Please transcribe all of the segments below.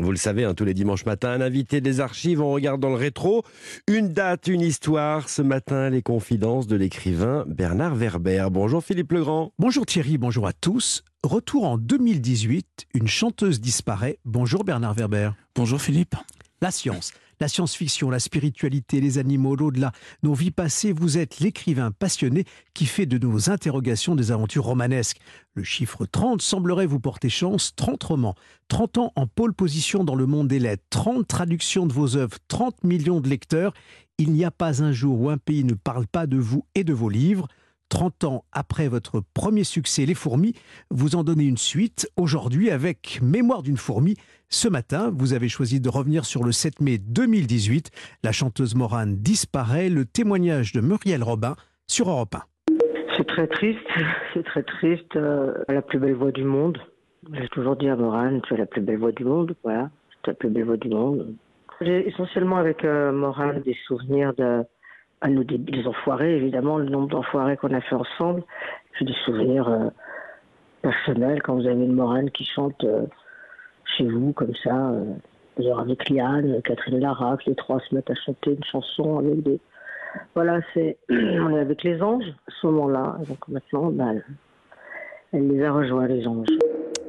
Vous le savez, hein, tous les dimanches matins, un invité des archives, on regarde dans le rétro. Une date, une histoire. Ce matin, les confidences de l'écrivain Bernard Werber. Bonjour Philippe Legrand. Bonjour Thierry, bonjour à tous. Retour en 2018, une chanteuse disparaît. Bonjour Bernard Werber. Bonjour Philippe. La science, la science-fiction, la spiritualité, les animaux, l'au-delà, nos vies passées, vous êtes l'écrivain passionné qui fait de nos interrogations des aventures romanesques. Le chiffre 30 semblerait vous porter chance, 30 romans, 30 ans en pôle position dans le monde des lettres, 30 traductions de vos œuvres, 30 millions de lecteurs. Il n'y a pas un jour où un pays ne parle pas de vous et de vos livres. 30 ans après votre premier succès Les Fourmis, vous en donnez une suite aujourd'hui avec Mémoire d'une fourmi. Ce matin, vous avez choisi de revenir sur le 7 mai 2018. La chanteuse Morane disparaît, le témoignage de Muriel Robin sur Europe 1. C'est très triste, c'est très triste. Euh, la plus belle voix du monde. J'ai toujours dit à Morane, tu es la plus belle voix du monde. Voilà, tu la plus belle voix du monde. J'ai essentiellement avec euh, Morane des souvenirs de à nous des, enfoirés, évidemment, le nombre d'enfoirés qu'on a fait ensemble. J'ai des souvenirs euh, personnels quand vous avez une Morane qui chante euh, chez vous comme ça, euh, avec Liane, Catherine Larac, les trois se mettent à chanter une chanson avec des. Voilà, c'est on est avec les anges ce moment-là. Donc maintenant, bah, elle les a rejoints les anges.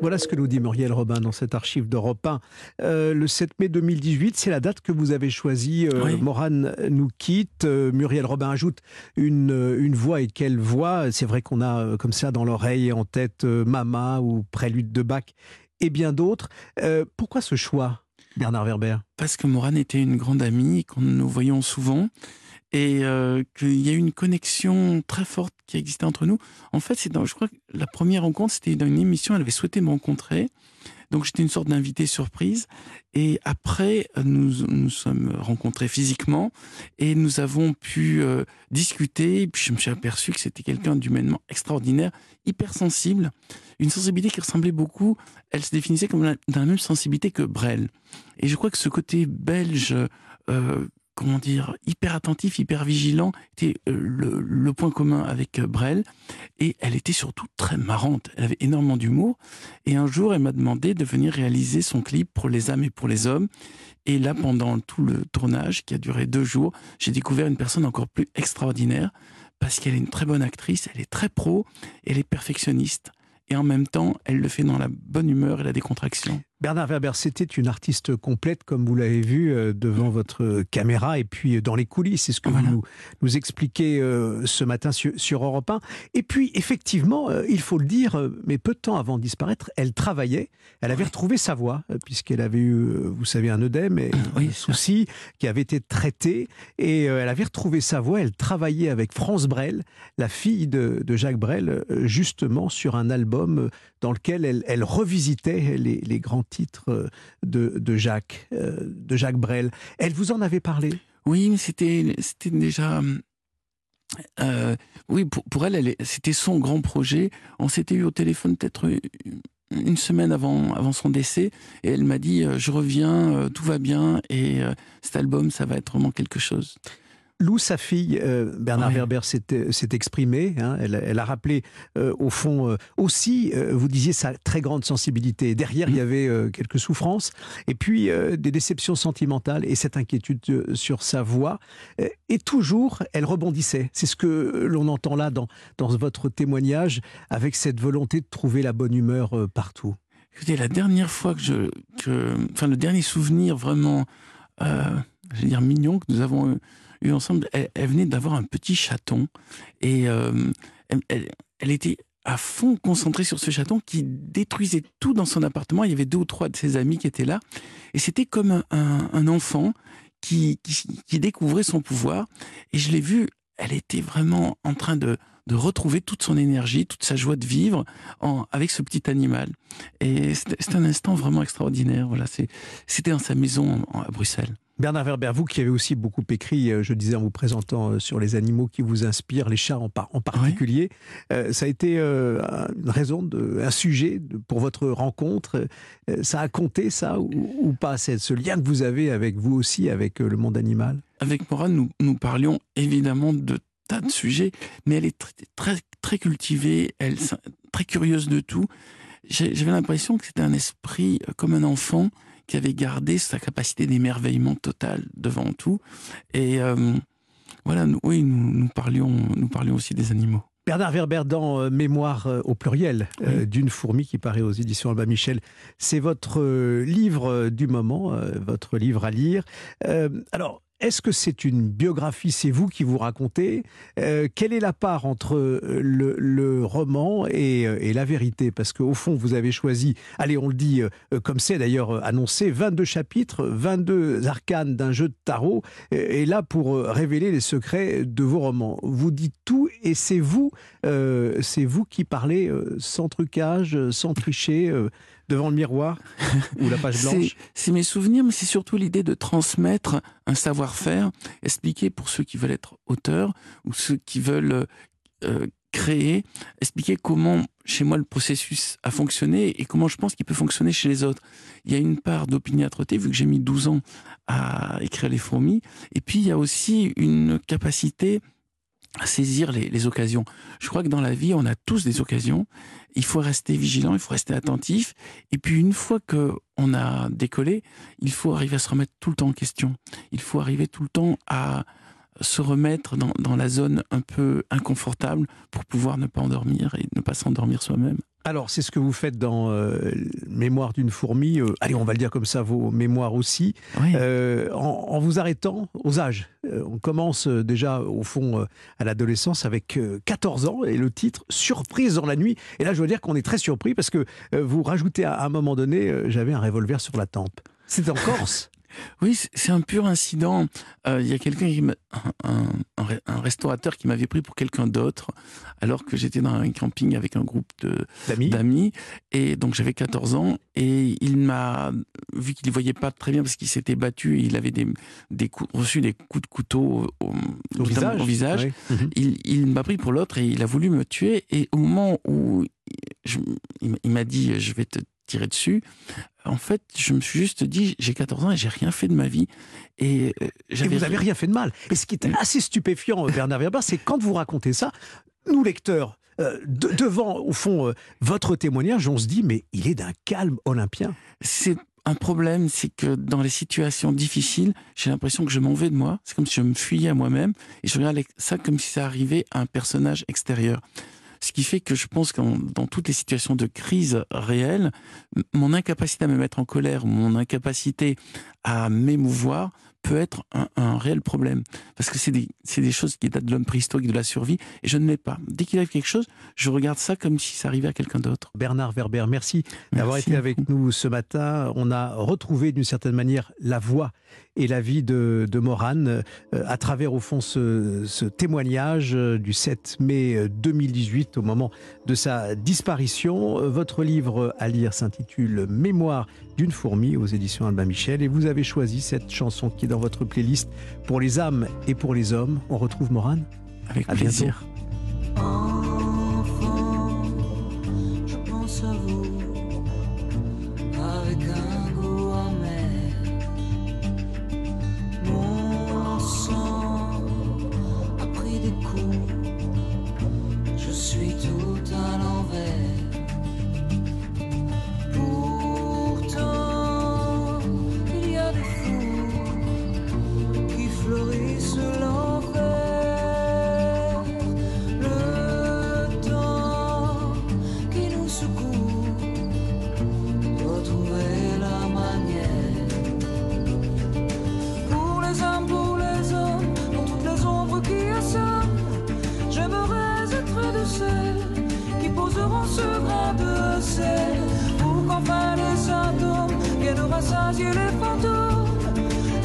Voilà ce que nous dit Muriel Robin dans cette archive d'Europe 1. Euh, le 7 mai 2018, c'est la date que vous avez choisie. Euh, Morane nous quitte. Euh, Muriel Robin ajoute une, une voix et quelle voix? C'est vrai qu'on a comme ça dans l'oreille en tête Mama ou Prélude de Bach et bien d'autres. pourquoi ce choix, Bernard Werber? Parce que Morane était une grande amie, qu'on nous voyons souvent et euh, qu'il y a eu une connexion très forte qui existait entre nous. En fait, c'est dans, je crois que la première rencontre, c'était dans une émission, elle avait souhaité me rencontrer. Donc j'étais une sorte d'invité surprise. Et après, nous nous sommes rencontrés physiquement et nous avons pu euh, discuter. Et puis je me suis aperçu que c'était quelqu'un d'humainement extraordinaire, hypersensible, une sensibilité qui ressemblait beaucoup. Elle se définissait comme la, dans la même sensibilité que Brel. Et je crois que ce côté belge euh, comment dire, hyper attentif, hyper vigilant, était euh, le, point commun avec euh, Brel. Et elle était surtout très marrante. Elle avait énormément d'humour. Et un jour, elle m'a demandé de venir réaliser son clip pour les âmes et pour les hommes. Et là, pendant tout le tournage, qui a duré deux jours, j'ai découvert une personne encore plus extraordinaire parce qu'elle est une très bonne actrice, elle est très pro, elle est perfectionniste et en même temps, elle le fait dans la bonne humeur et la décontraction. Bernard Werber, c'était une artiste complète, comme vous l'avez vu, euh, devant votre caméra et puis euh, dans les coulisses. C'est ce que vous nous, nous expliquez euh, ce matin sur, sur, Europe 1. Et puis, effectivement, il faut le dire, mais peu de temps avant de disparaître, elle travaillait. Elle avait retrouvé sa voix, puisqu'elle avait eu, vous savez, un œdème et un souci qui avait été traité. Et elle avait retrouvé sa voix. Elle travaillait avec France Brel, la fille de, de Jacques Brel, justement sur un album dans lequel elle, elle revisitait les, les grands titre euh, de, Jacques, euh, de Jacques Brel. Elle vous en avait parlé? Oui, mais c'était, déjà. Euh, oui, pour, elle, c'était son grand projet. On s'était eu au téléphone peut-être une semaine avant, avant son décès, et elle m'a dit Je reviens, tout va bien, et cet album, ça va être vraiment quelque chose. Lou, sa fille, euh, Bernard Werber euh, s'est exprimé. Hein. elle, a rappelé, euh, au fond, aussi, vous disiez, sa très grande sensibilité. Derrière, il y mm. avait quelques souffrances, et puis des déceptions sentimentales, et cette inquiétude sur sa voix. et toujours, elle rebondissait. C'est ce que l'on entend là dans, dans votre témoignage, avec cette volonté de trouver la bonne humeur partout. Écoutez, la dernière fois que je. Que, enfin, le dernier souvenir vraiment, je veux dire, mignon que nous avons eu ensemble, elle, venait d'avoir un petit chaton et euh, elle, était à fond concentrée sur ce chaton qui détruisait tout dans son appartement. Il y avait deux ou trois de ses amis qui étaient là et c'était comme un, enfant qui, qui, découvrait son pouvoir. Et je l'ai vue, elle était vraiment en train de, de retrouver toute son énergie, toute sa joie de vivre en, avec ce petit animal. Et c'est un instant vraiment extraordinaire. Voilà, c'était dans sa maison à Bruxelles. Bernard Werber, vous qui avez aussi beaucoup écrit, euh, je disais en vous présentant euh, sur les animaux qui vous inspirent, les chats en, en particulier, euh, ça a été une raison, de, un sujet pour votre rencontre. ça a compté ça ou, pas, ce lien que vous avez avec vous aussi, avec le monde animal? Avec Maura, nous, nous parlions évidemment de tas de sujets, mais elle est très, très, très cultivée, elle très curieuse de tout. J'avais l'impression que c'était un esprit comme un enfant qui avait gardé sa capacité d'émerveillement total devant tout. Et voilà, oui, nous, parlions, nous parlions aussi des animaux. Bernard Werber dans euh, Mémoire euh, au pluriel euh, d'une fourmi qui paraît aux éditions Alba Michel. C'est votre livre du moment, votre livre à lire. alors, est-ce que c'est une biographie, c'est vous qui vous racontez euh, Quelle est la part entre euh, le, roman euh, et, la vérité? Parce qu'au fond, vous avez choisi, allez, on le dit comme c'est d'ailleurs annoncé, 22 chapitres, 22 arcanes d'un jeu de tarot, et là pour révéler les secrets de vos romans. Vous dites tout et c'est vous, c'est vous qui parlez sans trucage, sans tricher devant le miroir ou la page blanche C'est mes souvenirs, mais c'est surtout l'idée de transmettre un savoir-faire, expliquer pour ceux qui veulent être auteurs ou ceux qui veulent euh, créer, expliquer comment chez moi le processus a fonctionné et comment je pense qu'il peut fonctionner chez les autres. Il y a une part d'opiniâtreté, vu que j'ai mis 12 ans à écrire Les fourmis, et puis il y a aussi une capacité à saisir les, occasions. Je crois que dans la vie, on a tous des occasions. Il faut rester vigilant, il faut rester attentif. Et puis une fois que on a décollé, il faut arriver à se remettre tout le temps en question. Il faut arriver tout le temps à se remettre dans la zone un peu inconfortable pour pouvoir ne pas endormir et ne pas s'endormir soi-même. Alors, c'est ce que vous faites dans euh, Mémoire d'une fourmi. Euh, allez, on va le dire comme ça, vos mémoires aussi. Euh, en, vous arrêtant aux âges. on commence déjà, au fond, à l'adolescence avec 14 ans et le titre Surprise dans la nuit. Et là, je veux dire qu'on est très surpris parce que vous rajoutez à, un moment donné, j'avais un revolver sur la tempe. C'est en Corse oui, c'est un pur incident. Euh, il y a quelqu'un qui un, un, restaurateur qui m'avait pris pour quelqu'un d'autre, alors que j'étais dans un camping avec un groupe d'amis. Et donc j'avais 14 ans, et il m'a vu qu'il ne voyait pas très bien parce qu'il s'était battu, et il avait des, des reçu des coups de couteau au, visage. Mhm. Il, il m'a pris pour l'autre et il a voulu me tuer. Et au moment où il m'a dit je vais te tirer dessus. En fait, je me suis juste dit, j'ai 14 ans et j'ai rien fait de ma vie. Et, euh, vous n'avez rien fait de mal. Et ce qui est assez stupéfiant, euh, Bernard Werber, c'est quand vous racontez ça, nous lecteurs, euh, devant, au fond, votre témoignage, on se dit, mais il est d'un calme olympien. C'est un problème, c'est que dans les situations difficiles, j'ai l'impression que je m'en vais de moi. C'est comme si je me fuyais à moi-même et je regarde ça comme si ça arrivait à un personnage extérieur. Ce qui fait que je pense que dans toutes les situations de crise réelle, mon incapacité à me mettre en colère, mon incapacité à m'émouvoir peut être un, réel problème. Parce que c'est des, des, choses qui datent de l'homme préhistorique, de la survie, et je ne l'ai pas. Dès qu'il arrive quelque chose, je regarde ça comme si ça arrivait à quelqu'un d'autre. Bernard Werber, merci, d'avoir été avec nous ce matin. On a retrouvé d'une certaine manière la voix et la vie de, de Morane euh, à travers au fond ce, ce, témoignage euh, du 7 mai 2018 euh, au moment de sa disparition. Votre livre à lire s'intitule Mémoire d'une fourmi aux éditions Albin Michel et vous avez choisi cette chanson qui est dans votre playlist pour les âmes et pour les hommes. On retrouve Morane Avec plaisir. les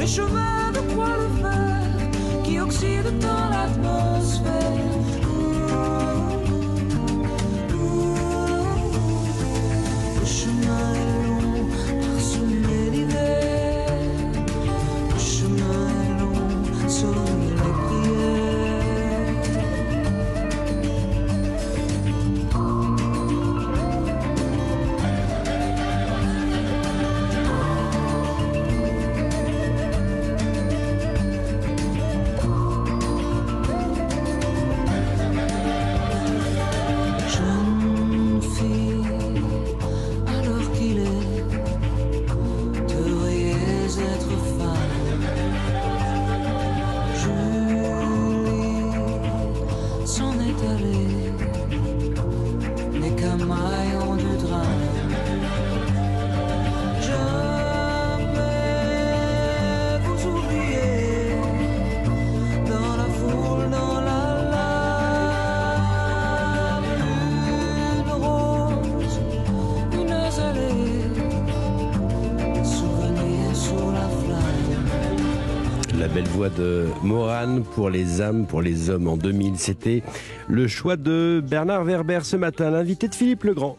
les chemins de croix le fer voix de Morane pour les âmes, pour les hommes en 2000. C'était le choix de Bernard Werber ce matin, l'invité de Philippe Legrand.